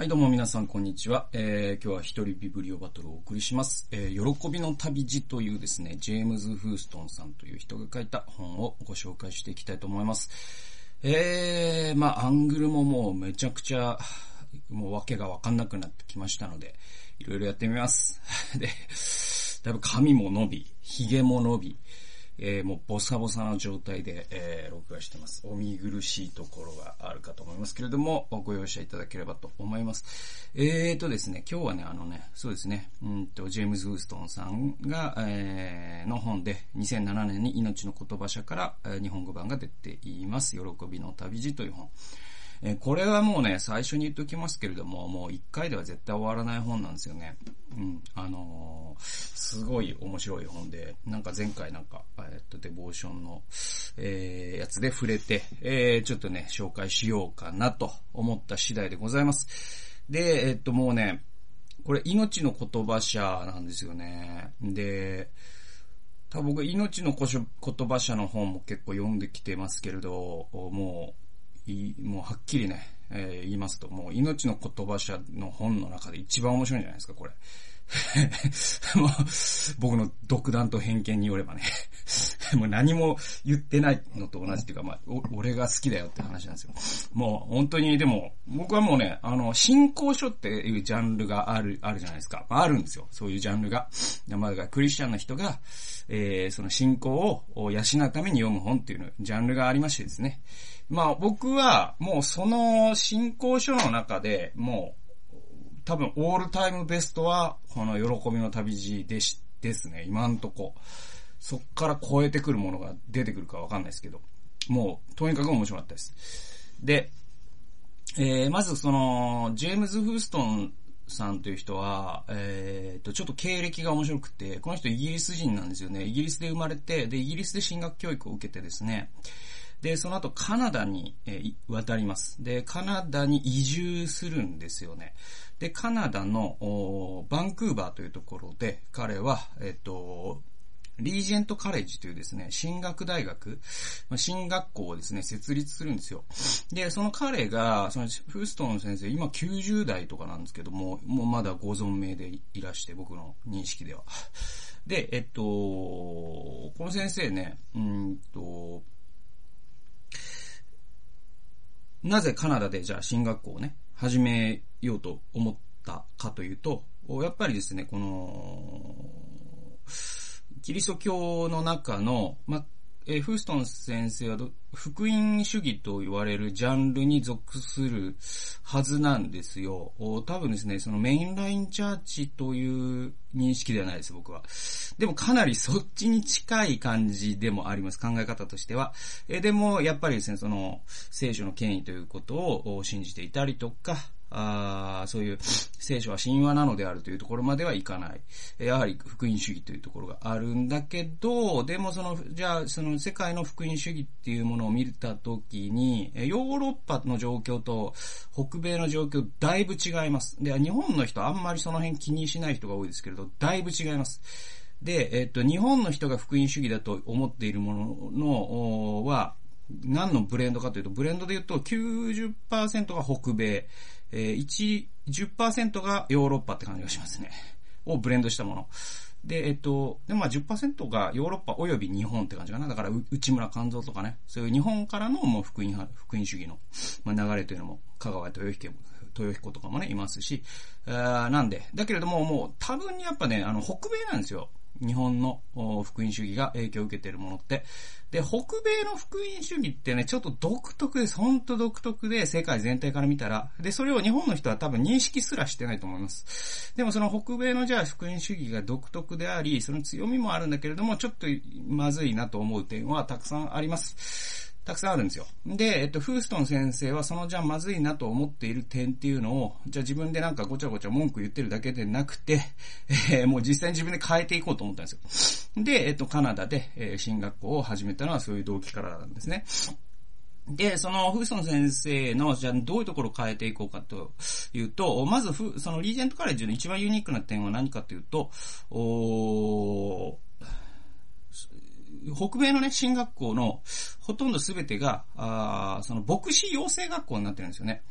はい、どうも皆さん、こんにちは。えー、今日は一人ビブリオバトルをお送りします。えー、喜びの旅路というですね、ジェームズ・フーストンさんという人が書いた本をご紹介していきたいと思います。えー、まあ、アングルももうめちゃくちゃ、もうわけがわかんなくなってきましたので、いろいろやってみます。で、だいぶ髪も伸び、髭も伸び、えー、もうボサボサな状態で、えー、録画してます。お見苦しいところがあるかと思いますけれども、ご容赦いただければと思います。えーとですね、今日はね、あのね、そうですね、うんと、ジェームズ・ウーストンさんが、えー、の本で、2007年に命の言葉社から、えー、日本語版が出ています。喜びの旅路という本。えこれはもうね、最初に言っておきますけれども、もう一回では絶対終わらない本なんですよね。うん。あのー、すごい面白い本で、なんか前回なんか、えっと、デボーションの、えー、やつで触れて、えー、ちょっとね、紹介しようかなと思った次第でございます。で、えっと、もうね、これ、命の言葉社なんですよね。で、多分僕、命の言葉社の本も結構読んできてますけれど、もう、もうはっきりね、えー、言いますと、もう命の言葉者の本の中で一番面白いんじゃないですか、これ。もう、僕の独断と偏見によればねもう何も言ってないのと同じっていうか、まあ、俺が好きだよって話なんですよ。もう、本当に、でも、僕はもうね、あの、信仰書っていうジャンルがある、あるじゃないですか。あるんですよ。そういうジャンルが。まあ、クリスチャンの人が、えー、その信仰を養うために読む本っていうジャンルがありましてですね。まあ、僕は、もうその信仰書の中で、もう、多分、オールタイムベストは、この喜びの旅路でし、ですね、今んとこ。そっから超えてくるものが出てくるかわかんないですけど、もう、とにかく面白かったです。で、えー、まずその、ジェームズ・フーストンさんという人は、えー、と、ちょっと経歴が面白くて、この人イギリス人なんですよね。イギリスで生まれて、で、イギリスで進学教育を受けてですね、で、その後カナダに、えー、渡ります。で、カナダに移住するんですよね。で、カナダのバンクーバーというところで、彼は、えっ、ー、と、リージェントカレッジというですね、進学大学、進学校をですね、設立するんですよ。で、その彼が、そのフーストン先生、今90代とかなんですけども、もうまだご存命でいらして、僕の認識では。で、えっと、この先生ね、うんと、なぜカナダでじゃあ進学校をね、始めようと思ったかというと、やっぱりですね、この、キリスト教の中の、ま、え、フーストン先生は福音主義と言われるジャンルに属するはずなんですよ。多分ですね、そのメインラインチャーチという認識ではないです、僕は。でもかなりそっちに近い感じでもあります、考え方としては。えでも、やっぱりですね、その、聖書の権威ということを信じていたりとか、あそういう聖書は神話なのであるというところまではいかない。やはり福音主義というところがあるんだけど、でもその、じゃあその世界の福音主義っていうものを見たときに、ヨーロッパの状況と北米の状況だいぶ違います。で、日本の人あんまりその辺気にしない人が多いですけれど、だいぶ違います。で、えっと、日本の人が福音主義だと思っているものの、は、何のブレンドかというと、ブレンドで言うと90%が北米、えー、1、10%がヨーロッパって感じがしますね。をブレンドしたもの。で、えっと、で、まあ10%がヨーロッパ及び日本って感じかな。だから、内村勘三とかね、そういう日本からのもう福音派福音主義の、まあ、流れというのも、香川豊彦豊彦とかもね、いますし、あなんで、だけれども、もう多分にやっぱね、あの、北米なんですよ。日本の福音主義が影響を受けているものって。で、北米の福音主義ってね、ちょっと独特です。ほんと独特で、世界全体から見たら。で、それを日本の人は多分認識すらしてないと思います。でもその北米のじゃあ福音主義が独特であり、その強みもあるんだけれども、ちょっとまずいなと思う点はたくさんあります。たくさんあるんですよ。で、えっと、フーストン先生はそのじゃあまずいなと思っている点っていうのを、じゃあ自分でなんかごちゃごちゃ文句言ってるだけでなくて、えー、もう実際に自分で変えていこうと思ったんですよ。で、えっと、カナダで、えー、進学校を始めたのはそういう動機からなんですね。で、その、フーストン先生の、じゃあ、どういうところを変えていこうかというと、まず、その、リージェントカレッジの一番ユニークな点は何かというと、お北米のね、進学校のほとんどすべてが、あその牧師養成学校になってるんですよね。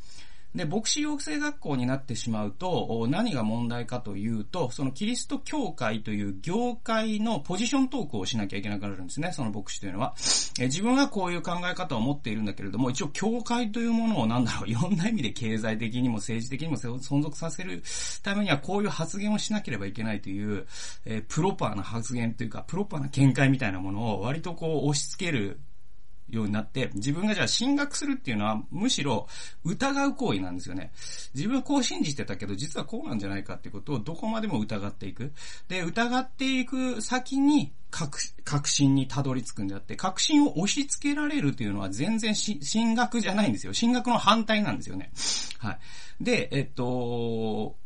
で、牧師養成学校になってしまうと、何が問題かというと、そのキリスト教会という業界のポジショントークをしなきゃいけなくなるんですね、その牧師というのは。え自分はこういう考え方を持っているんだけれども、一応教会というものをなんだろう、いろんな意味で経済的にも政治的にも存続させるためにはこういう発言をしなければいけないという、え、プロパーな発言というか、プロパーな見解みたいなものを割とこう押し付けるようになって、自分がじゃあ進学するっていうのは、むしろ疑う行為なんですよね。自分はこう信じてたけど、実はこうなんじゃないかっていうことをどこまでも疑っていく。で、疑っていく先に、確、確信にたどり着くんであって、確信を押し付けられるというのは全然進学じゃないんですよ。進学の反対なんですよね。はい。で、えっと、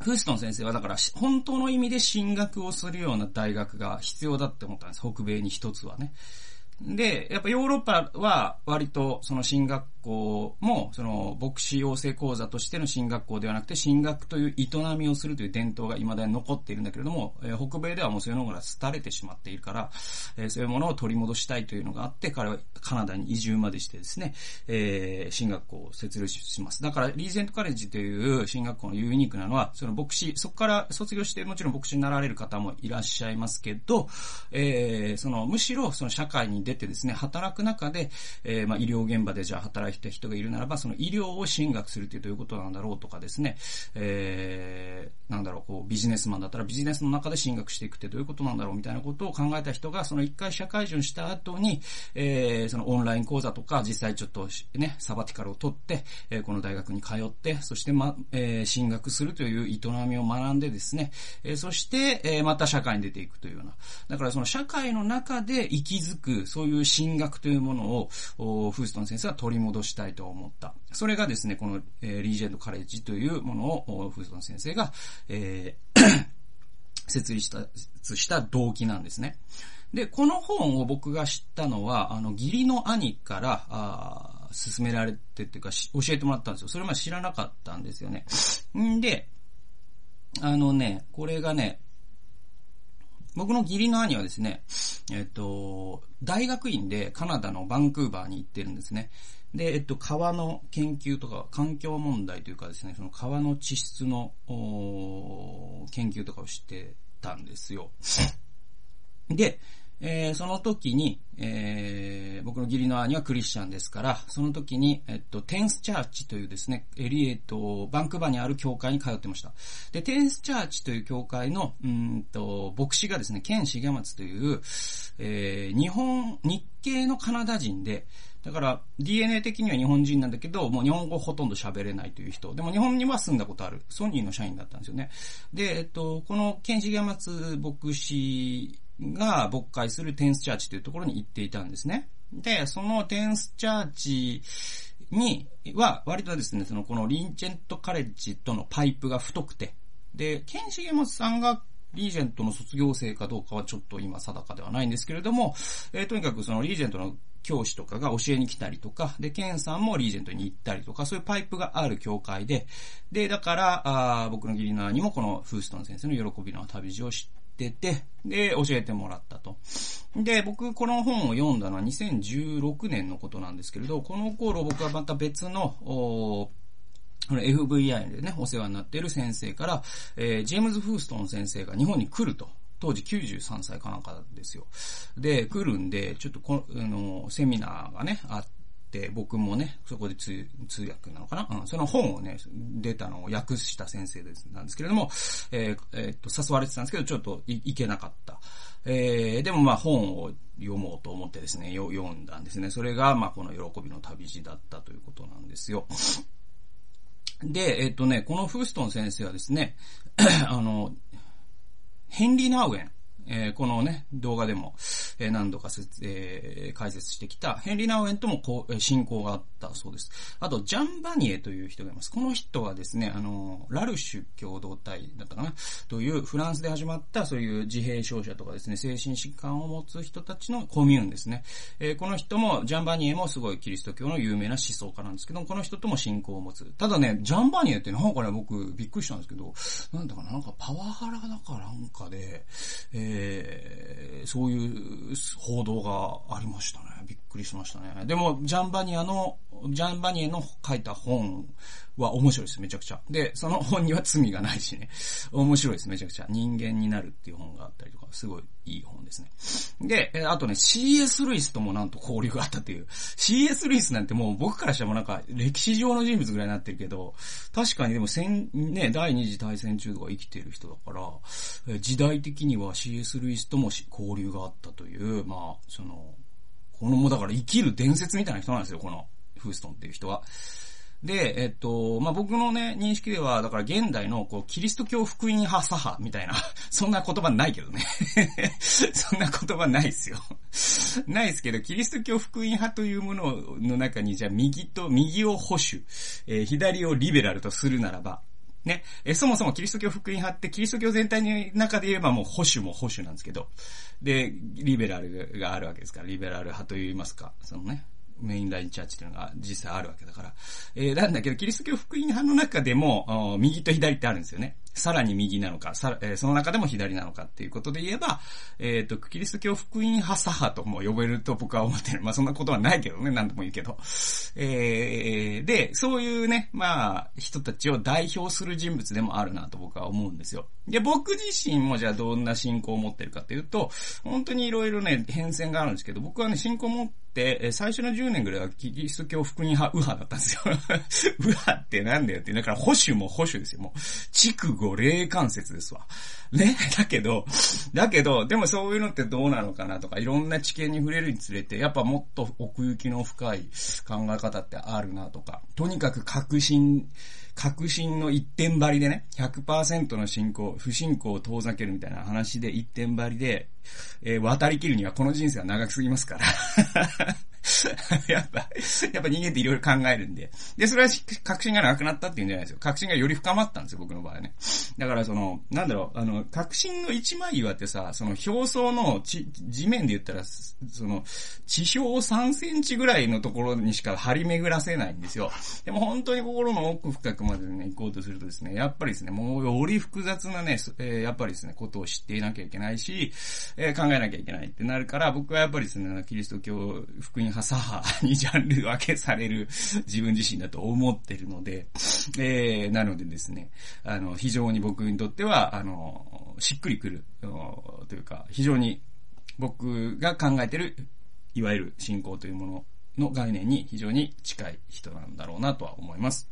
フーストン先生はだから、本当の意味で進学をするような大学が必要だって思ったんです。北米に一つはね。で、やっぱヨーロッパは割とその進学校も、その牧師養成講座としての進学校ではなくて、進学という営みをするという伝統が未だに残っているんだけれども、えー、北米ではもうそういうのが廃れてしまっているから、えー、そういうものを取り戻したいというのがあって、彼はカナダに移住までしてですね、えー、進学校を設立します。だから、リーゼントカレッジという進学校のユニークなのは、その牧師、そこから卒業してもちろん牧師になられる方もいらっしゃいますけど、えー、その、むしろその社会に出てですね、働く中で、えー、まあ、医療現場でじゃあ働いた人がいるならば、その医療を進学するってどういうことなんだろうとかですね、えー、なんだろう、こう、ビジネスマンだったらビジネスの中で進学していくってどういうことなんだろうみたいなことを考えた人が、その一回社会人した後に、えー、そのオンライン講座とか、実際ちょっとね、サバティカルを取って、えー、この大学に通って、そしてま、えー、進学するという営みを学んでですね、えー、そして、えー、また社会に出ていくというような。だからその社会の中で息づく、そういう進学というものを、フーストン先生は取り戻したいと思った。それがですね、この、えー、リージェンドカレッジというものを、フーストン先生が、えー 設立した、した動機なんですね。で、この本を僕が知ったのは、あの、義理の兄から、あ勧められてっていうか、教えてもらったんですよ。それまで知らなかったんですよね。んで、あのね、これがね、僕の義理の兄はですね、えっと、大学院でカナダのバンクーバーに行ってるんですね。で、えっと、川の研究とか、環境問題というかですね、その川の地質の、研究とかをしてたんですよ。で、えー、その時に、えー、僕の義理の兄はクリスチャンですから、その時に、えっと、テンスチャーチというですね、エリエット、バンクバーにある教会に通ってました。で、テンスチャーチという教会の、うんと、牧師がですね、ケン・シゲマツという、えー、日本、日系のカナダ人で、だから DNA 的には日本人なんだけど、もう日本語ほとんど喋れないという人。でも日本には住んだことある。ソニーの社員だったんですよね。で、えっと、このケン・シゲマツ牧師が牧会するテンスチャーチというところに行っていたんですね。で、そのテンスチャーチには、割とですね、そのこのリンチェントカレッジとのパイプが太くて、で、ケンシゲマスさんがリージェントの卒業生かどうかはちょっと今定かではないんですけれども、えー、とにかくそのリージェントの教師とかが教えに来たりとか、で、ケンさんもリージェントに行ったりとか、そういうパイプがある教会で、で、だから、あ僕の義理の兄もこのフーストン先生の喜びの旅路を知ってて、で、教えてもらったと。で、僕、この本を読んだのは2016年のことなんですけれど、この頃僕はまた別の、FVI でね、お世話になっている先生から、えー、ジェームズ・フーストン先生が日本に来ると。当時93歳かなんかですよ。で、来るんで、ちょっとこの、あの、セミナーがね、あって、僕もね、そこで通通訳なのかな、うん、その本をね、出たのを訳した先生です、なんですけれども、えー、えー、っと、誘われてたんですけど、ちょっといけなかった。えー、でもまあ本を読もうと思ってですね、読んだんですね。それが、まあこの喜びの旅路だったということなんですよ。で、えっとね、このフーストン先生はですね、あの、ヘンリー・ナーウェン。えー、このね、動画でも、えー、何度か説、えー、解説してきた、ヘンリー・ナウエンともこう、親交があったそうです。あと、ジャン・バニエという人がいます。この人はですね、あの、ラルシュ共同体だったかな、というフランスで始まったそういう自閉症者とかですね、精神疾患を持つ人たちのコミューンですね。えー、この人も、ジャン・バニエもすごいキリスト教の有名な思想家なんですけども、この人とも信仰を持つ。ただね、ジャン・バニエってなんかね、僕びっくりしたんですけど、なんだかな、なんかパワハラだからなんかで、ええー、そういう報道がありましたね。びっくりしましたね。でも、ジャンバニアの、ジャンバニエの書いた本は面白いです、めちゃくちゃ。で、その本には罪がないしね。面白いです、めちゃくちゃ。人間になるっていう本があったりとか、すごいいい本ですね。で、あとね、CS ルイスともなんと交流があったっていう。CS ルイスなんてもう僕からしてもなんか歴史上の人物ぐらいになってるけど、確かにでも戦、ね、第二次大戦中とか生きてる人だから、時代的には CS ルイスとも交流があったという、まあ、その、このもうだから生きる伝説みたいな人なんですよ、このフーストンっていう人は。で、えっと、まあ、僕のね、認識では、だから現代の、こう、キリスト教福音派左派みたいな、そんな言葉ないけどね。そんな言葉ないっすよ。ないっすけど、キリスト教福音派というものの中に、じゃあ右と、右を保守、えー、左をリベラルとするならば、ね、えそもそもキリスト教福音派ってキリスト教全体の中で言えばもう保守も保守なんですけど、で、リベラルがあるわけですから、リベラル派と言いますか、そのね、メインラインチャーチっていうのが実際あるわけだから。えー、なんだけど、キリスト教福音派の中でも、右と左ってあるんですよね。さらに右なのか、さえー、その中でも左なのかっていうことで言えば、えっ、ー、と、キリスト教福音派左派とも呼べると僕は思ってる。まあそんなことはないけどね、なんとも言うけど。えー、で、そういうね、まあ、人たちを代表する人物でもあるなと僕は思うんですよ。で、僕自身もじゃあどんな信仰を持ってるかっていうと、本当にいろいろね、変遷があるんですけど、僕はね、信仰を持って、最初の10年ぐらいはキリスト教福音派、右派だったんですよ。右派ってなんだよって。だから保守も保守ですよ。もう、筑後霊関節ですわ。ね？だけど、だけど、でもそういうのってどうなのかなとか、いろんな知見に触れるにつれて、やっぱもっと奥行きの深い考え方ってあるなとか、とにかく確信、確信の一点張りでね、100%の信仰、不信仰を遠ざけるみたいな話で一点張りで、えー、渡り切るにはこの人生は長すぎますから。やっぱ、やっぱ人間っていろいろ考えるんで。で、それは確信がなくなったっていうんじゃないですよ。確信がより深まったんですよ、僕の場合ね。だからその、なんだろう、あの、確信の一枚岩ってさ、その表層の地、地面で言ったら、その、地表を3センチぐらいのところにしか張り巡らせないんですよ。でも本当に心の奥深くまでね、行こうとするとですね、やっぱりですね、もうより複雑なね、えー、やっぱりですね、ことを知っていなきゃいけないし、えー、考えなきゃいけないってなるから、僕はやっぱりですね、キリスト教福音派左派にジャンル分けされる自分自身だと思ってるので、えー、なのでですね、あの、非常に僕にとっては、あの、しっくりくる、というか、非常に僕が考えてる、いわゆる信仰というものの概念に非常に近い人なんだろうなとは思います。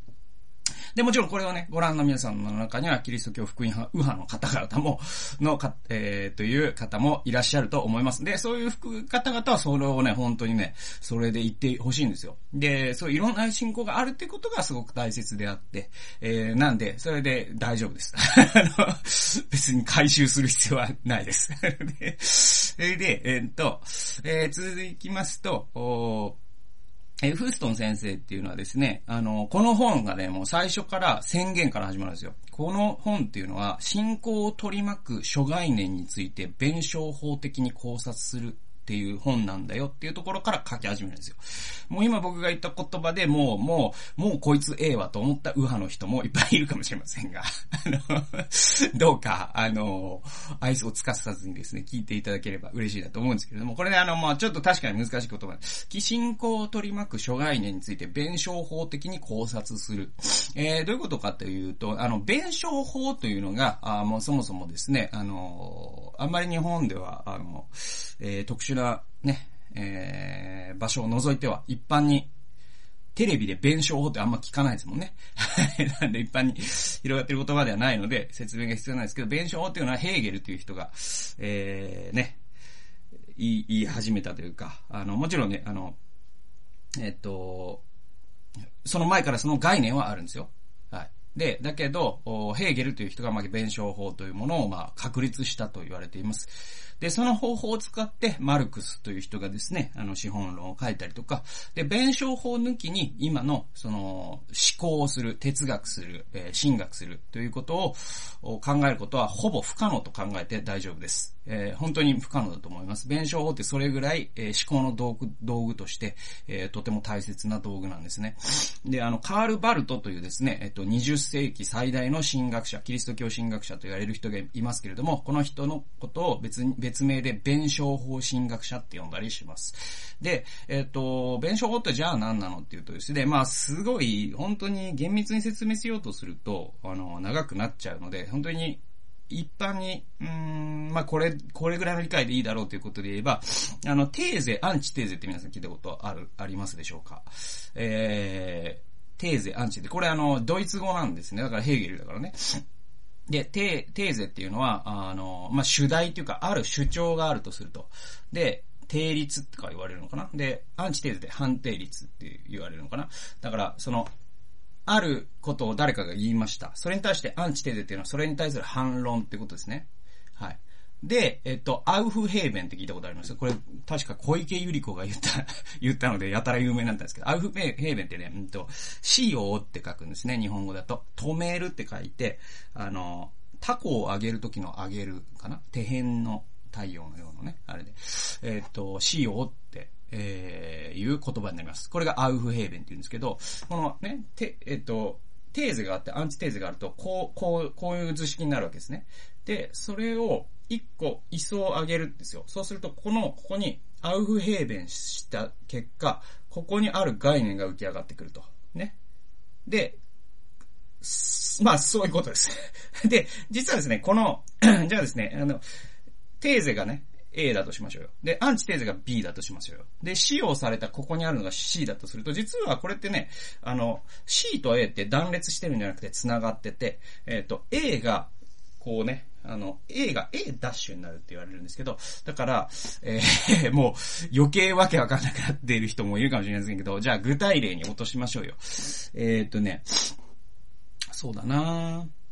で、もちろんこれをね、ご覧の皆さんの中には、キリスト教福音派、右派の方々も、のか、えー、という方もいらっしゃると思います。で、そういう方々はそれをね、本当にね、それで言ってほしいんですよ。で、そういろんな信仰があるってことがすごく大切であって、えー、なんで、それで大丈夫です。別に回収する必要はないです。で、で、えー、っと、えー、続きますと、おおえフーストン先生っていうのはですね、あの、この本がね、もう最初から宣言から始まるんですよ。この本っていうのは、信仰を取り巻く諸概念について弁証法的に考察するっていう本なんだよっていうところから書き始めるんですよ。もう今僕が言った言葉でもう、もう、もうこいつええわと思った右派の人もいっぱいいるかもしれませんが、あの、どうか、あの、愛想をつかさずにですね、聞いていただければ嬉しいなと思うんですけれども、これね、あの、まあちょっと確かに難しい言葉です。信仰を取り巻く諸概念について弁証法的に考察する。えー、どういうことかというと、あの、弁証法というのが、あもうそもそもですね、あの、あんまり日本では、あの、えー、特殊なね、えー、場所を除いては一般にテレビで弁証法ってあんま聞かないですもんね。なんで一般に広がってる言葉ではないので説明が必要なんですけど、弁証法っていうのはヘーゲルという人が、えー、ね、言い、言い始めたというか、あの、もちろんね、あの、えっと、その前からその概念はあるんですよ。はい。で、だけど、ヘーゲルという人が、まあ、弁証法というものを、まあ、確立したと言われています。で、その方法を使って、マルクスという人がですね、あの、資本論を書いたりとか、で、弁証法抜きに、今の、その、思考をする、哲学する、えー、神学するということを考えることは、ほぼ不可能と考えて大丈夫です。えー、本当に不可能だと思います。弁証法ってそれぐらい、えー、思考の道具、道具として、えー、とても大切な道具なんですね。で、あの、カール・バルトというですね、えっと、20世紀最大の神学者、キリスト教神学者と言われる人がいますけれども、この人のことを別に、別名で弁証法神学者って呼んだりします。で、えっと、弁証法ってじゃあ何なのっていうとですね、まあ、すごい、本当に厳密に説明しようとすると、あの、長くなっちゃうので、本当に一般に、うん、まあ、これ、これぐらいの理解でいいだろうということで言えば、あの、テーゼ、アンチテーゼって皆さん聞いたことある、ありますでしょうか？えー、テーゼ、アンチで、これあの、ドイツ語なんですね。だからヘーゲルだからね。で、テー、テーゼっていうのは、あの、まあ、主題っていうか、ある主張があるとすると。で、定律とか言われるのかな？で、アンチテーゼで反定律って言われるのかな？だから、その、あることを誰かが言いました。それに対してアンチテーゼっていうのはそれに対する反論ってことですね。はい。で、えっと、アウフヘーベンって聞いたことありますこれ、確か小池百合子が言った、言ったので、やたら有名なんですけど、アウフヘーベンってね、うんと、死をって書くんですね、日本語だと。止めるって書いて、あの、タコをあげるときのあげるかな？手辺の太陽のようなね、あれで。えっと、死をって、えー、いう言葉になります。これがアウフヘーベンって言うんですけど、このね、て、えっと、テーゼがあって、アンチテーゼがあると、こう、こう、こういう図式になるわけですね。で、それを一個位相を上げるんですよ。そうすると、この、ここにアウフヘーベンした結果、ここにある概念が浮き上がってくると。ね。で、まあ、そういうことです。で、実はですね、この、じゃあですね、あの、テーゼがね、A だとしましょうよ。で、アンチテーゼが B だとしましょうよ。で、使用されたここにあるのが C だとすると、実はこれってね、あの、C と A って断裂してるんじゃなくて繋がってて、えっ、ー、と、A が、こうね、あの、A が A ダッシュになるって言われるんですけど、だから、えー、もう余計わけわかんなくなっている人もいるかもしれませんけど、じゃあ具体例に落としましょうよ。えー、っとね、そうだなぁ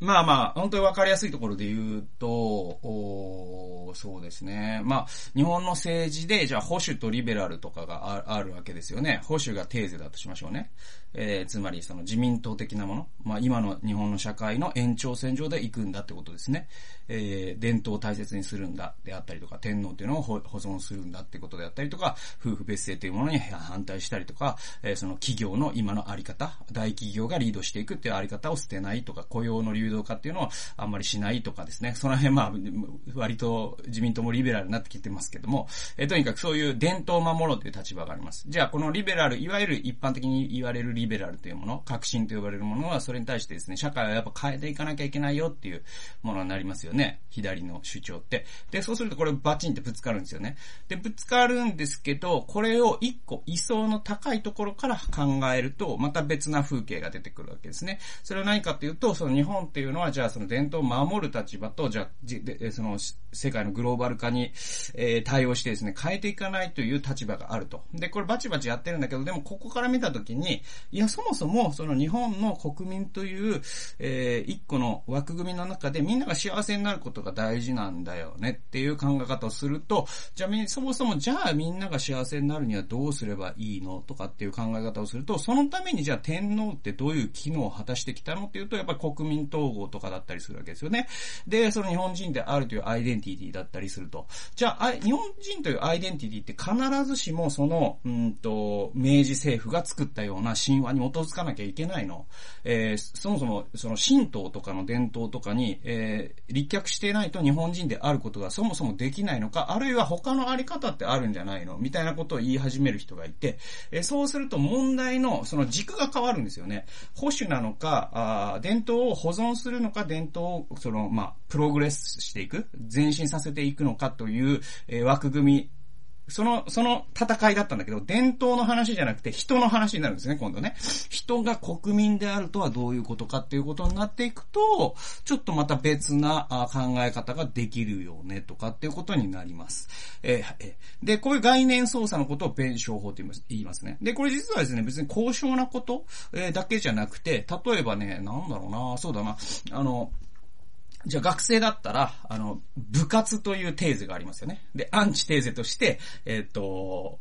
まあまあ、本当にわかりやすいところで言うと、おそうですね。まあ、日本の政治で、じゃあ保守とリベラルとかがあるわけですよね。保守がテーゼだとしましょうね。えー、つまりその自民党的なもの。まあ今の日本の社会の延長線上で行くんだってことですね。えー、伝統を大切にするんだであったりとか、天皇っていうのを保存するんだってことであったりとか、夫婦別姓というものに反対したりとか、えー、その企業の今のあり方、大企業がリードしていくっていうあり方を捨てないとか、雇用の流動化っていうのをあんまりしないとかですね。その辺まあ、割と自民党もリベラルになってきてますけども、え、とにかくそういう伝統を守ろうという立場があります。じゃあこのリベラル、いわゆる一般的に言われるリベラルというもの、革新と呼ばれるものはそれに対してですね、社会はやっぱ変えていかなきゃいけないよっていうものになりますよね。左の主張って。で、そうするとこれバチンってぶつかるんですよね。で、ぶつかるんですけど、これを一個位相の高いところから考えると、また別な風景が出てくるわけですね。それは何かっていうと、その日本ってていうのは、じゃあその伝統を守る立場と、じゃあ、その世界のグローバル化に、えー、対応してですね、変えていかないという立場があると。で、これバチバチやってるんだけど、でもここから見たときに、いや、そもそも、その日本の国民という、えー、一個の枠組みの中でみんなが幸せになることが大事なんだよねっていう考え方をすると、じゃあそもそもじゃあみんなが幸せになるにはどうすればいいのとかっていう考え方をすると、そのためにじゃあ天皇ってどういう機能を果たしてきたのっていうと、やっぱり国民統合とかだったりするわけですよね。で、その日本人であるというアイデンティティだったりすると。じゃあ、日本人というアイデンティティって必ずしもその、うんと、明治政府が作ったような神話に基づかなきゃいけないの。えー、そもそも、その神道とかの伝統とかに、えー、立脚していないと日本人であることがそもそもできないのか、あるいは他のあり方ってあるんじゃないの？みたいなことを言い始める人がいて、えー、そうすると問題のその軸が変わるんですよね。保守なのか、あ伝統を保存するのか、伝統を、その、まあ、プログレスしていく、前進させていくのかという、えー、枠組みその、その戦いだったんだけど、伝統の話じゃなくて人の話になるんですね、今度ね。人が国民であるとはどういうことかっていうことになっていくと、ちょっとまた別な考え方ができるよね、とかっていうことになります。えー、で、こういう概念操作のことを弁証法と言います言いますね。で、これ実はですね、別に高尚なこと、えー、だけじゃなくて、例えばね、なんだろうな、そうだな、あの、じゃあ学生だったら、あの、部活というテーゼがありますよね。で、アンチテーゼとして、えっ、ー、と、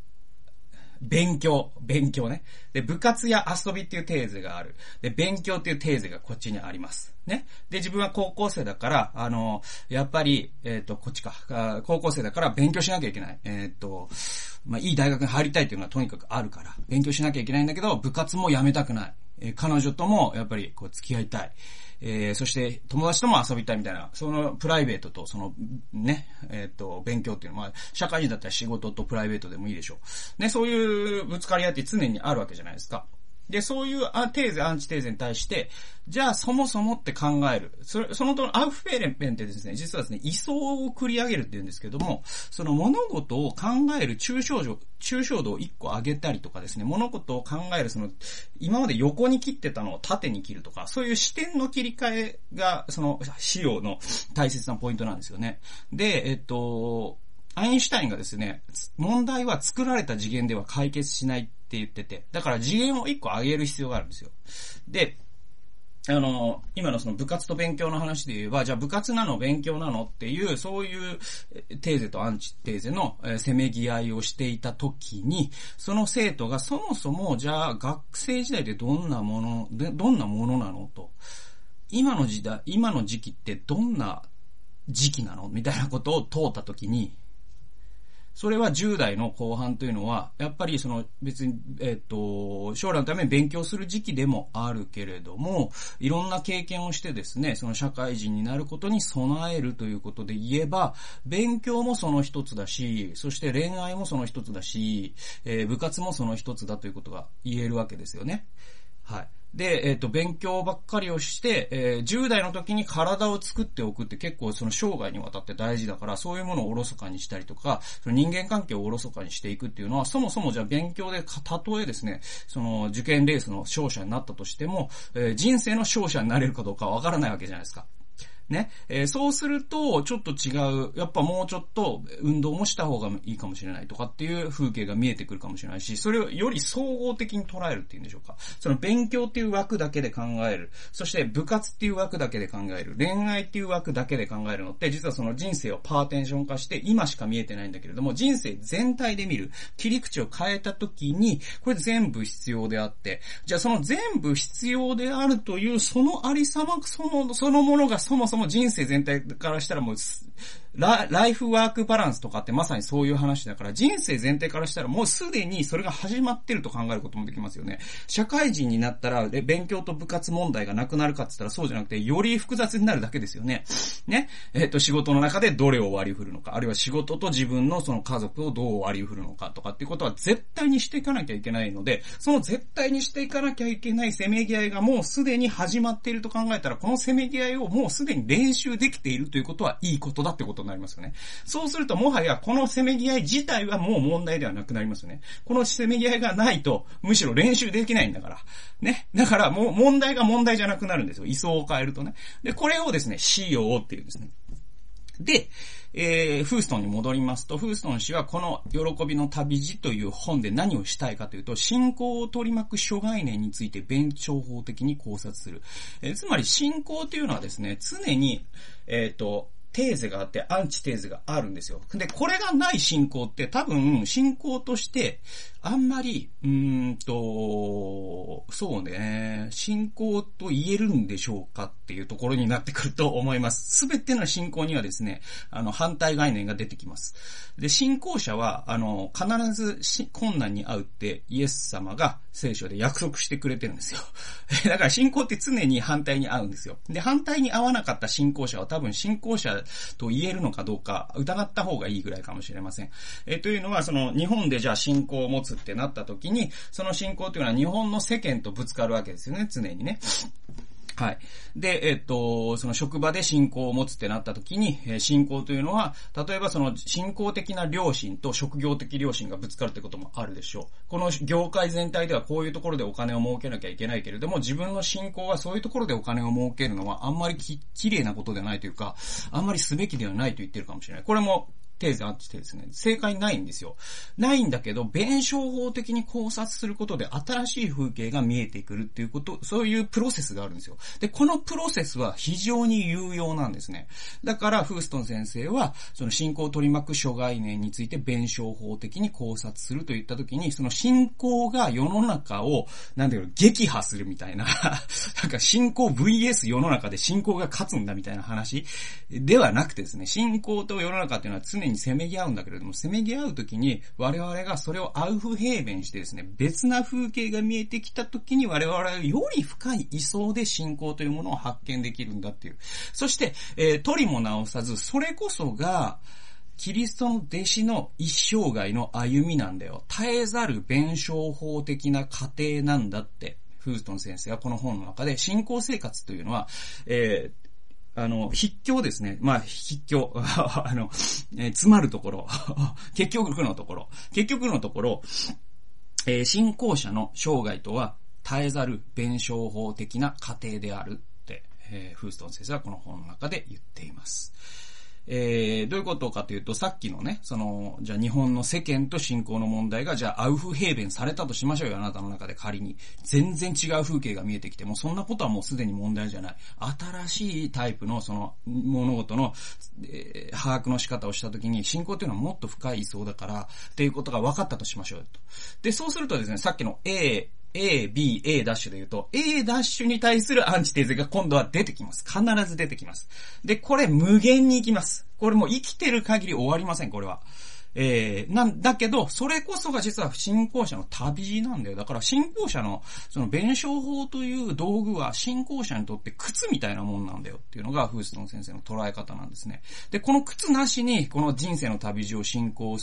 勉強、勉強ね。で、部活や遊びっていうテーゼがある。で、勉強っていうテーゼがこっちにあります。ね。で、自分は高校生だから、あの、やっぱり、えっ、ー、と、こっちか。高校生だから勉強しなきゃいけない。えっ、ー、と、まあ、いい大学に入りたいっていうのはとにかくあるから、勉強しなきゃいけないんだけど、部活もやめたくない。えー、彼女とも、やっぱり、こう、付き合いたい。えー、そして友達とも遊びたいみたいな、そのプライベートとそのね、えっ、と、勉強っていうのは、まあ、社会人だったら仕事とプライベートでもいいでしょう。ね、そういうぶつかり合って常にあるわけじゃないですか。で、そういうあテーゼ、アンチテーゼに対して、じゃあそもそもって考える。それ、そのとアウフェーレンペンってですね、実はですね、位相を繰り上げるって言うんですけども、その物事を考える抽象度、抽象度を1個上げたりとかですね、物事を考えるその、今まで横に切ってたのを縦に切るとか、そういう視点の切り替えが、その、資料の大切なポイントなんですよね。で、えっと、アインシュタインがですね、問題は作られた次元では解決しないって言ってて、だから次元を一個上げる必要があるんですよ。で、あの、今のその部活と勉強の話で言えば、じゃあ部活なの勉強なのっていう、そういうテーゼとアンチテーゼのせめぎ合いをしていた時に、その生徒がそもそも、じゃあ学生時代でどんなもの、どんなものなのと。今の時代、今の時期ってどんな時期なのみたいなことを問うた時に、それは10代の後半というのは、やっぱりその別に、えっ、と、将来のために勉強する時期でもあるけれども、いろんな経験をしてですね、その社会人になることに備えるということで言えば、勉強もその一つだし、そして恋愛もその一つだし、えー、部活もその一つだということが言えるわけですよね。はい。で、えっ、ー、と、勉強ばっかりをして、えー、10代の時に体を作っておくって結構その生涯にわたって大事だから、そういうものをおろそかにしたりとか、その人間関係をおろそかにしていくっていうのは、そもそもじゃあ勉強で、たとえですね、その受験レースの勝者になったとしても、えー、人生の勝者になれるかどうかわからないわけじゃないですか。ね。えー、そうすると、ちょっと違う、やっぱもうちょっと運動もした方がいいかもしれないとかっていう風景が見えてくるかもしれないし、それをより総合的に捉えるっていうんでしょうか。その勉強っていう枠だけで考える。そして部活っていう枠だけで考える。恋愛っていう枠だけで考えるのって、実はその人生をパーテンション化して今しか見えてないんだけれども、人生全体で見る。切り口を変えた時に、これ全部必要であって、じゃあその全部必要であるというそのありさま、その、そのものがそもそもも人生全体からしたらもう、ラライフワークバランスとかってまさにそういう話だから、人生全体からしたらもうすでにそれが始まってると考えることもできますよね。社会人になったら、勉強と部活問題がなくなるかって言ったらそうじゃなくて、より複雑になるだけですよね。ね。えっ、ー、と、仕事の中でどれを割り振るのか、あるいは仕事と自分のその家族をどう割り振るのかとかっていうことは絶対にしていかなきゃいけないので、その絶対にしていかなきゃいけないせめぎ合いがもうすでに始まっていると考えたら、このせめぎ合いをもうすでに練習できているということはいいことだってことになりますよね。そうするともはやこのせめぎ合い自体はもう問題ではなくなりますよね。このせめぎ合いがないと、むしろ練習できないんだから。ね。だからもう問題が問題じゃなくなるんですよ。位相を変えるとね。で、これをですね、仕様っていうんですね。で、えー、フーストンに戻りますと、フーストン氏はこの喜びの旅路という本で何をしたいかというと、信仰を取り巻く諸概念について弁証法的に考察する。えー、つまり信仰というのはですね、常に、えっ、ー、と、テーゼがあって、アンチテーゼがあるんですよ。で、これがない信仰って多分、信仰として、あんまり、うーんと、そうね、信仰と言えるんでしょうかっていうところになってくると思います。すべての信仰にはですね、あの、反対概念が出てきます。で、信仰者は、あの、必ず困難に遭うってイエス様が聖書で約束してくれてるんですよ。だから信仰って常に反対に遭うんですよ。で、反対に遭わなかった信仰者は多分信仰者と言えるのかどうか疑った方がいいぐらいかもしれません。えというのは、その、日本でじゃあ信仰を持つってなった時に、その信仰というのは日本の世間とぶつかるわけですよね、常にね。はい。で、えっと、その職場で信仰を持つってなった時に、え信仰というのは、例えばその信仰的な良心と職業的良心がぶつかるってこともあるでしょう。この業界全体ではこういうところでお金を儲けなきゃいけないけれども、自分の信仰はそういうところでお金を儲けるのはあんまりき、綺麗なことではないというか、あんまりすべきではないと言ってるかもしれない。これもテーゼ、アンチテーゼね。正解ないんですよ。ないんだけど、弁証法的に考察することで新しい風景が見えてくるっていうこと、そういうプロセスがあるんですよ。で、このプロセスは非常に有用なんですね。だから、フーストン先生は、その信仰を取り巻く諸概念について弁証法的に考察するといったときに、その信仰が世の中を、なんだろう、撃破するみたいな、なんか信仰 VS 世の中で信仰が勝つんだみたいな話ではなくてですね、信仰と世の中っていうのは常ににせめぎ合うんだけれども、せめぎ合うときに我々がそれをアウフヘーベンしてですね、別な風景が見えてきたときに我々はより深い位相で信仰というものを発見できるんだっていう。そして、えー、取りも直さず、それこそが、キリストの弟子の一生涯の歩みなんだよ。絶えざる弁証法的な過程なんだって、フーストン先生はこの本の中で信仰生活というのは、えーあの、筆境ですね。まあ、筆境。あの、えー、詰まるところ。結局のところ。結局のところ、えー、信仰者の生涯とは、絶えざる弁証法的な過程であるって、えー、フーストン先生はこの本の中で言っています。えー、どういうことかというと、さっきのね、その、じゃあ日本の世間と信仰の問題が、じゃあアウフヘーベンされたとしましょうよ、あなたの中で仮に。全然違う風景が見えてきて、もそんなことはもうすでに問題じゃない。新しいタイプの、その、物事の、えー、把握の仕方をしたときに、信仰っていうのはもっと深い位相だから、っていうことが分かったとしましょうよ、と。で、そうするとですね、さっきの A、A、B、A ダッシュで言うと、A ダッシュに対するアンチテーゼが今度は出てきます。必ず出てきます。で、これ無限に行きます。これもう生きてる限り終わりません、これは。えー、なんだけど、それこそが実は信仰者の旅なんだよ。だから信仰者の、その弁証法という道具は信仰者にとって靴みたいなもんなんだよっていうのがフーストン先生の捉え方なんですね。で、この靴なしに、この人生の旅路を信仰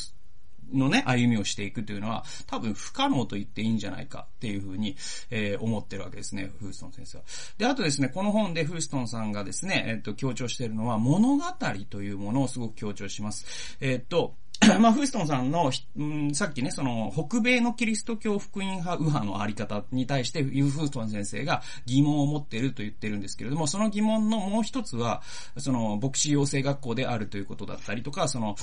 のね、歩みをしていくというのは、多分不可能と言っていいんじゃないかっていうふうに、えー、思ってるわけですね、フーストン先生は。で、あとですね、この本でフーストンさんがですね、えっ、と、強調しているのは、物語というものをすごく強調します。えっ、と、まあ、フーストンさんの、うん、さっきね、その、北米のキリスト教福音派右派のあり方に対して、ユーフーストン先生が疑問を持っていると言ってるんですけれども、その疑問のもう一つは、その、牧師養成学校であるということだったりとか、その、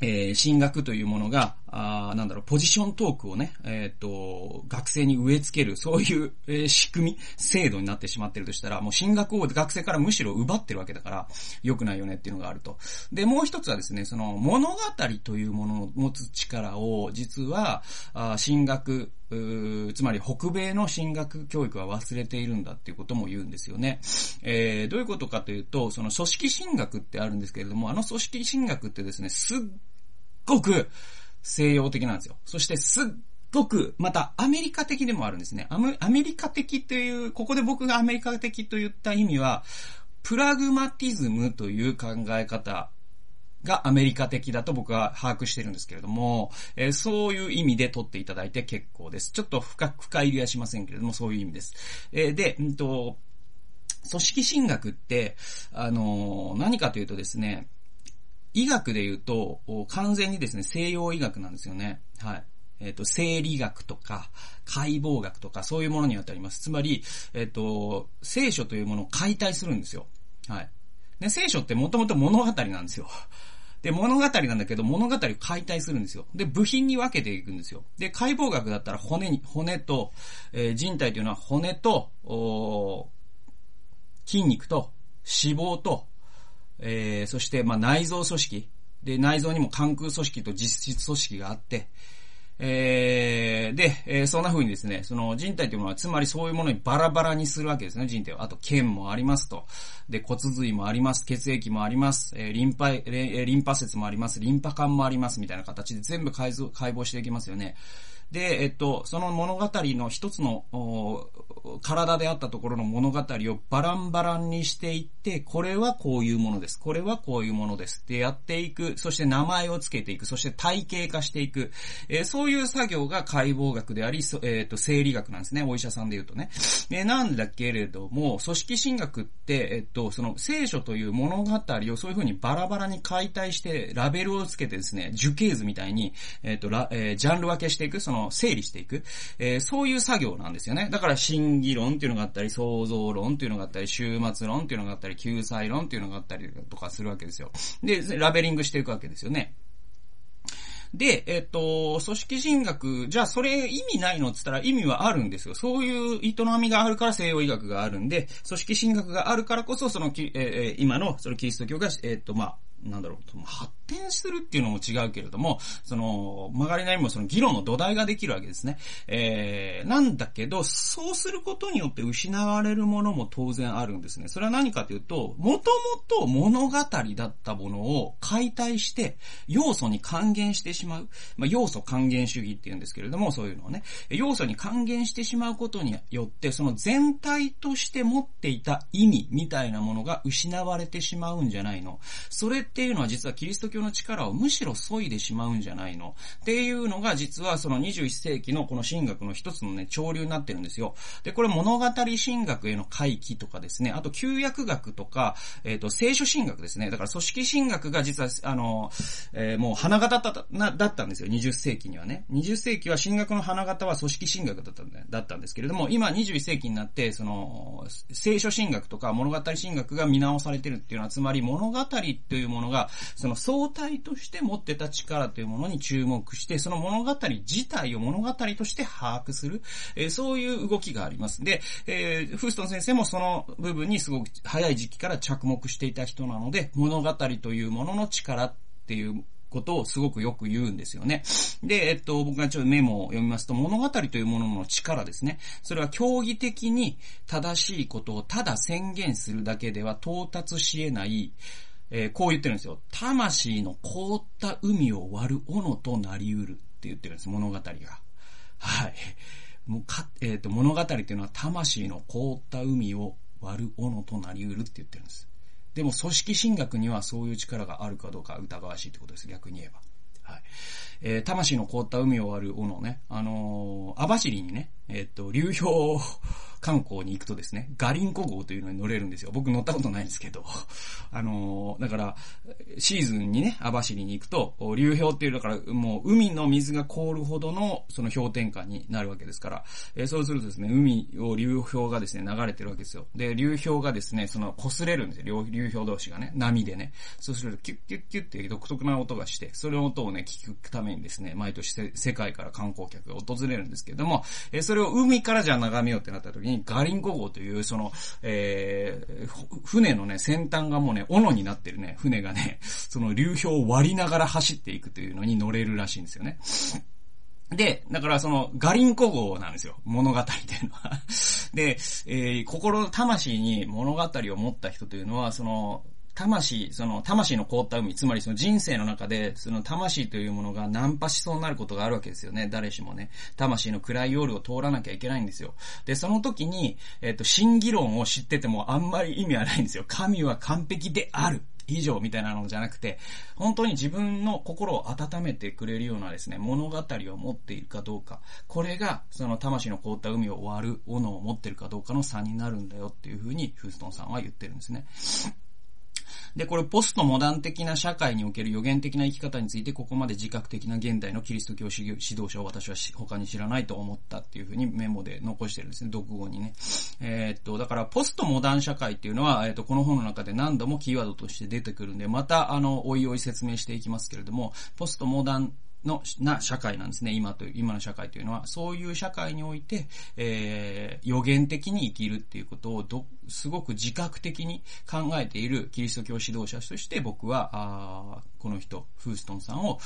えー、進学というものが、あなんだろう、ポジショントークをね、えっ、ー、と、学生に植え付ける、そういう、えー、仕組み、制度になってしまってるとしたら、もう進学を学生からむしろ奪ってるわけだから、良くないよねっていうのがあると。で、もう一つはですね、その、物語というものを持つ力を、実は、あ進学、つまり北米の進学教育は忘れているんだっていうことも言うんですよね。えー、どういうことかというと、その組織進学ってあるんですけれども、あの組織進学ってですね、すっごく西洋的なんですよ。そしてすっごく、またアメリカ的でもあるんですね。アメリカ的という、ここで僕がアメリカ的と言った意味は、プラグマティズムという考え方がアメリカ的だと僕は把握してるんですけれども、えー、そういう意味で取っていただいて結構です。ちょっと深く深入りはしませんけれども、そういう意味です。えー、で、うんと、組織進学って、あのー、何かというとですね、医学で言うと、完全にですね、西洋医学なんですよね。はい。えっ、と、生理学とか、解剖学とか、そういうものに当たります。つまり、えっ、と、聖書というものを解体するんですよ。はい。ね、聖書ってもともと物語なんですよ。で、物語なんだけど、物語を解体するんですよ。で、部品に分けていくんですよ。で、解剖学だったら骨に、骨と、えー、人体というのは骨と、筋肉と、脂肪と、えー、そして、まあ、内臓組織。で、内臓にも関空組織と実質組織があって、え、で、え、そんな風にですね、その人体というものは、つまりそういうものにバラバラにするわけですね、人体は。あと、腱もありますと。で、骨髄もあります、血液もあります、え、リンパ、え、リンパ節もあります、リンパ管もあります、みたいな形で全部解解剖していきますよね。で、えっと、その物語の一つの、体であったところの物語をバランバランにしていって、これはこういうものです。これはこういうものです。ってやっていく。そして名前をつけていく。そして体系化していく。えー、そういう作業が解剖学であり、えっ、と、生理学なんですね。お医者さんで言うとね。えなんだけれども、組織進学って、えっ、と、その聖書という物語をそういう風にバラバラに解体して、ラベルをつけてですね、樹形図みたいに、えっ、と、え、ジャンル分けしていく、その、の整理していく、えー、そういう作業なんですよね。だから、審議論っていうのがあったり、創造論っていうのがあったり、終末論っていうのがあったり、救済論っていうのがあったりとかするわけですよ。で、ラベリングしていくわけですよね。で、えっと、組織人学、じゃあそれ意味ないのって言ったら意味はあるんですよ。そういう営みがあるから西洋医学があるんで、組織進学があるからこそ、その、えー、今の、そのキリスト教が、えっと、まあ、なんだろう、発展するっていうのも違うけれども、その、曲がりなりもその議論の土台ができるわけですね。えー、なんだけど、そうすることによって失われるものも当然あるんですね。それは何かというと、もともと物語だったものを解体して、要素に還元してしまう。まあ、要素還元主義って言うんですけれども、そういうのをね、要素に還元してしまうことによって、その全体として持っていた意味みたいなものが失われてしまうんじゃないの。それっていうのは実はキリスト教の力をむしろ削いでしまうんじゃないのっていうのが実はその21世紀のこの神学の一つのね、潮流になってるんですよ。で、これ物語神学への回帰とかですね、あと旧約学とか、えっ、ー、と、聖書神学ですね。だから組織神学が実は、あの、えー、もう花形だったなだったんですよ。20世紀にはね。20世紀は神学の花形は組織神学だったんだだったんですけれども、今21世紀になって、その、聖書神学とか物語神学が見直されてるっていうのは、つまり物語というものものが、その相対として持ってた力というものに注目して、その物語自体を物語として把握する、えー、そういう動きがあります。で、えー、フーストン先生もその部分にすごく早い時期から着目していた人なので、物語というものの力っていうことをすごくよく言うんですよね。で、えっと、僕がちょっとメモを読みますと、物語というものの力ですね。それは競技的に正しいことをただ宣言するだけでは到達し得ない、えー、こう言ってるんですよ。魂の凍った海を割る斧となり得るって言ってるんです、物語が。はい。もうか、えっ、ー、と、物語っていうのは魂の凍った海を割る斧となり得るって言ってるんです。でも組織進学にはそういう力があるかどうか疑わしいってことです、逆に言えば。はい。えー、魂の凍った海を割る斧ね、あのー、網走にね、えっ、と、流氷観光に行くとですね、ガリンコ号というのに乗れるんですよ。僕乗ったことないんですけど。あのー、だから、シーズンにね、網走に行くと、流氷っていう、だからもう海の水が凍るほどのその氷点下になるわけですから、えー、そうするとですね、海を流氷がですね、流れてるわけですよ。で、流氷がですね、その擦れるんですよ。流氷同士がね、波でね。そうすると、キュッキュッキュッっていう独特な音がして、それの音をね、聞くためにですね、毎年世界から観光客が訪れるんですけれども、えー、それれを海からじゃあ眺めようってなった時に、ガリンコ号という、その、えー、船のね、先端がもうね、斧になってるね、船がね、その流氷を割りながら走っていくというのに乗れるらしいんですよね。で、だからその、ガリンコ号なんですよ。物語っていうのは。で、えー、心、魂に物語を持った人というのは、その、魂、その、魂の凍った海、つまりその人生の中で、その魂というものがナンパしそうになることがあるわけですよね。誰しもね。魂の暗い夜を通らなきゃいけないんですよ。で、その時に、えっ、ー、と、真議論を知っててもあんまり意味はないんですよ。神は完璧である。以上みたいなのじゃなくて、本当に自分の心を温めてくれるようなですね、物語を持っているかどうか、これが、その魂の凍った海を割る斧を持っているかどうかの差になるんだよっていうふうに、フーストンさんは言ってるんですね。で、これポストモダン的な社会における予言的な生き方について、ここまで自覚的な現代のキリスト教指導者を私は他に知らないと思ったっていうふうにメモで残してるんですね、読後にね。えー、っと、だからポストモダン社会っていうのは、えー、っと、この本の中で何度もキーワードとして出てくるんで、また、あの、おいおい説明していきますけれども、ポストモダンの、な社会なんですね。今という、今の社会というのは、そういう社会において、えー、予言的に生きるっていうことをど、すごく自覚的に考えているキリスト教指導者として僕は、あこの人、フーストンさんを、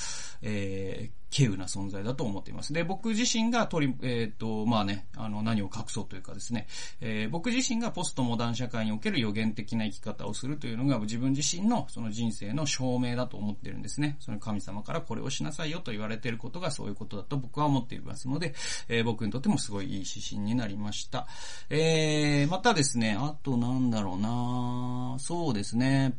えー、稀有な存在だと思っています。で、僕自身が取り、えっ、と、まあね、あの、何を隠そうというかですね、えー、僕自身がポストモダン社会における予言的な生き方をするというのが自分自身のその人生の証明だと思ってるんですね。その神様からこれをしなさいよと言われていることがそういうことだと僕は思っていますので、えー、僕にとってもすごいいい指針になりました。えー、またですね、あとなんだろうなそうですね、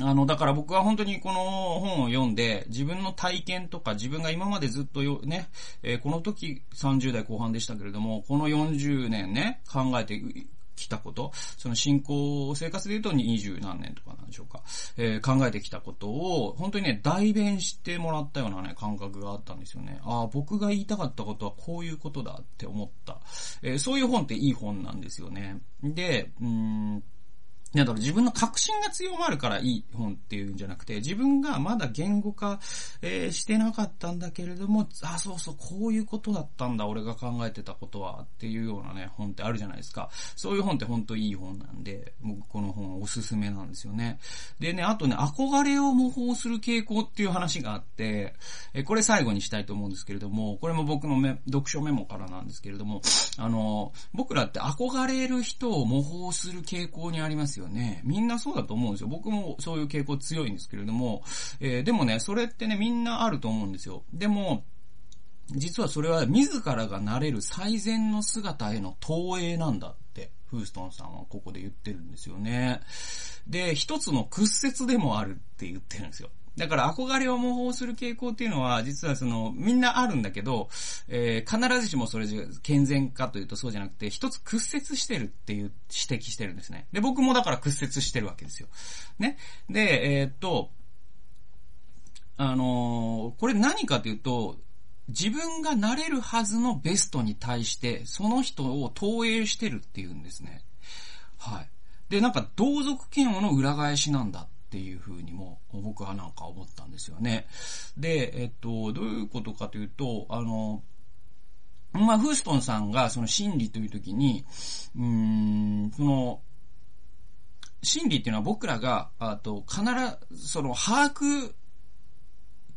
あの、だから僕は本当にこの本を読んで、自分の体験とか自分が今までずっとよ、ね、えー、この時30代後半でしたけれども、この40年ね、考えてきたこと、その信仰生活で言うと二十何年とかなんでしょうか、えー、考えてきたことを、本当にね、代弁してもらったようなね、感覚があったんですよね。ああ、僕が言いたかったことはこういうことだって思った。えー、そういう本っていい本なんですよね。で、うんだから自分の確信が強まるからいい本っていうんじゃなくて、自分がまだ言語化、えー、してなかったんだけれども、あ、そうそう、こういうことだったんだ、俺が考えてたことは、っていうようなね、本ってあるじゃないですか。そういう本って本当いい本なんで、僕この本おすすめなんですよね。でね、あとね、憧れを模倣する傾向っていう話があって、えこれ最後にしたいと思うんですけれども、これも僕のめ読書メモからなんですけれども、あの、僕らって憧れる人を模倣する傾向にありますよよね。みんなそうだと思うんですよ。僕もそういう傾向強いんですけれども、えー、でもね、それってね、みんなあると思うんですよ。でも、実はそれは自らがなれる最善の姿への投影なんだって、フーストンさんはここで言ってるんですよね。で、一つの屈折でもあるって言ってるんですよ。だから憧れを模倣する傾向っていうのは、実はその、みんなあるんだけど、えー、必ずしもそれ健全かというとそうじゃなくて、一つ屈折してるっていう指摘してるんですね。で、僕もだから屈折してるわけですよ。ね。で、えー、っと、あのー、これ何かというと、自分がなれるはずのベストに対して、その人を投影してるっていうんですね。はい。で、なんか同族嫌悪の裏返しなんだっっていうふうにも僕はなんか思ったんですよね。で、えっと、どういうことかというと、あの、まあ、フーストンさんがその心理という時に、うーん、その、心理っていうのは僕らが、あと、必ず、その、把握、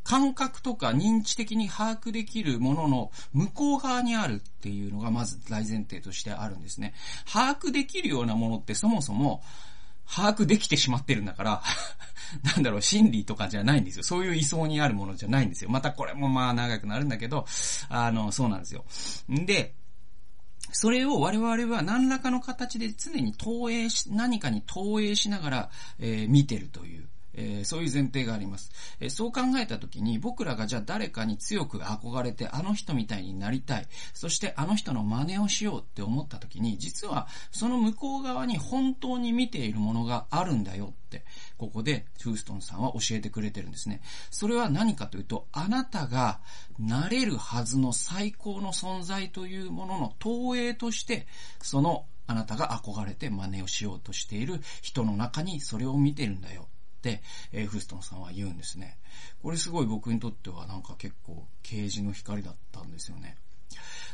感覚とか認知的に把握できるものの向こう側にあるっていうのがまず大前提としてあるんですね。把握できるようなものってそもそも、把握できてしまってるんだから なんだろう、心理とかじゃないんですよ。そういう位相にあるものじゃないんですよ。またこれもまあ長くなるんだけど、あの、そうなんですよ。んで、それを我々は何らかの形で常に投影し、何かに投影しながら、えー、見てるという。えー、そういう前提があります。えー、そう考えたときに、僕らがじゃあ誰かに強く憧れて、あの人みたいになりたい。そしてあの人の真似をしようって思ったときに、実はその向こう側に本当に見ているものがあるんだよって、ここでトゥーストンさんは教えてくれてるんですね。それは何かというと、あなたがなれるはずの最高の存在というものの投影として、そのあなたが憧れて真似をしようとしている人の中にそれを見てるんだよ。、えー、フーストンさんは言うんですね。これすごい僕にとってはなんか結構啓示の光だったんですよね。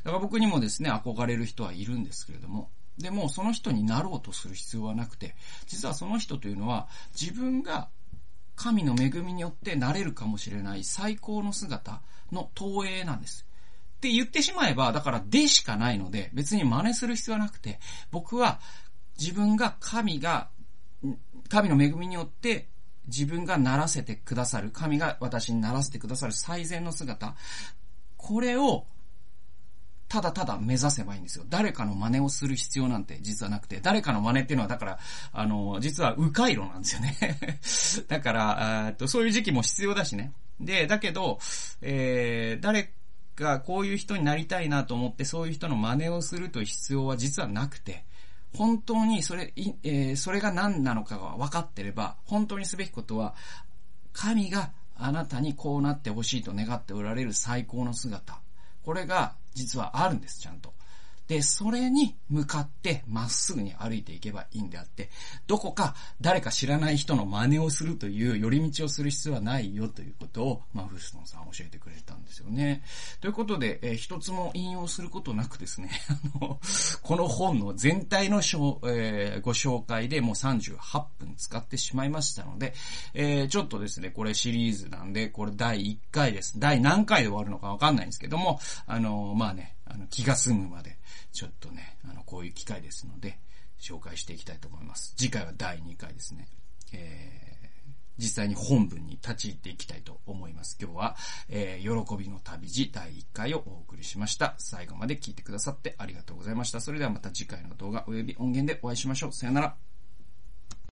だから僕にもですね、憧れる人はいるんですけれども、でもその人になろうとする必要はなくて、実はその人というのは自分が神の恵みによってなれるかもしれない最高の姿の投影なんです。って言ってしまえば、だからでしかないので、別に真似する必要はなくて、僕は自分が神が、神の恵みによって自分がならせてくださる、神が私にならせてくださる最善の姿、これを、ただただ目指せばいいんですよ。誰かの真似をする必要なんて実はなくて、誰かの真似っていうのはだから、あの、実は迂回路なんですよね。だから、えっと、そういう時期も必要だしね。で、だけど、えー、誰がこういう人になりたいなと思って、そういう人の真似をするという必要は実はなくて、本当にそれ、えー、それが何なのかが分かってれば、本当にすべきことは、神があなたにこうなってほしいと願っておられる最高の姿。これが実はあるんです、ちゃんと。で、それに向かってまっすぐに歩いていけばいいんであって、どこか誰か知らない人の真似をするという寄り道をする必要はないよということを、まあ、フルストンさん教えてくれたんですよね。ということで、えー、一つも引用することなくですね、あの、この本の全体の、えー、ご紹介でもう38分使ってしまいましたので、えー、ちょっとですね、これシリーズなんで、これ第1回です。第何回で終わるのかわかんないんですけども、あの、まあね、あの気が済むまで、ちょっとね、あの、こういう機会ですので、紹介していきたいと思います。次回は第2回ですね。えー、実際に本文に立ち入っていきたいと思います。今日は、えー、喜びの旅路第1回をお送りしました。最後まで聞いてくださってありがとうございました。それではまた次回の動画及び音源でお会いしましょう。さよなら。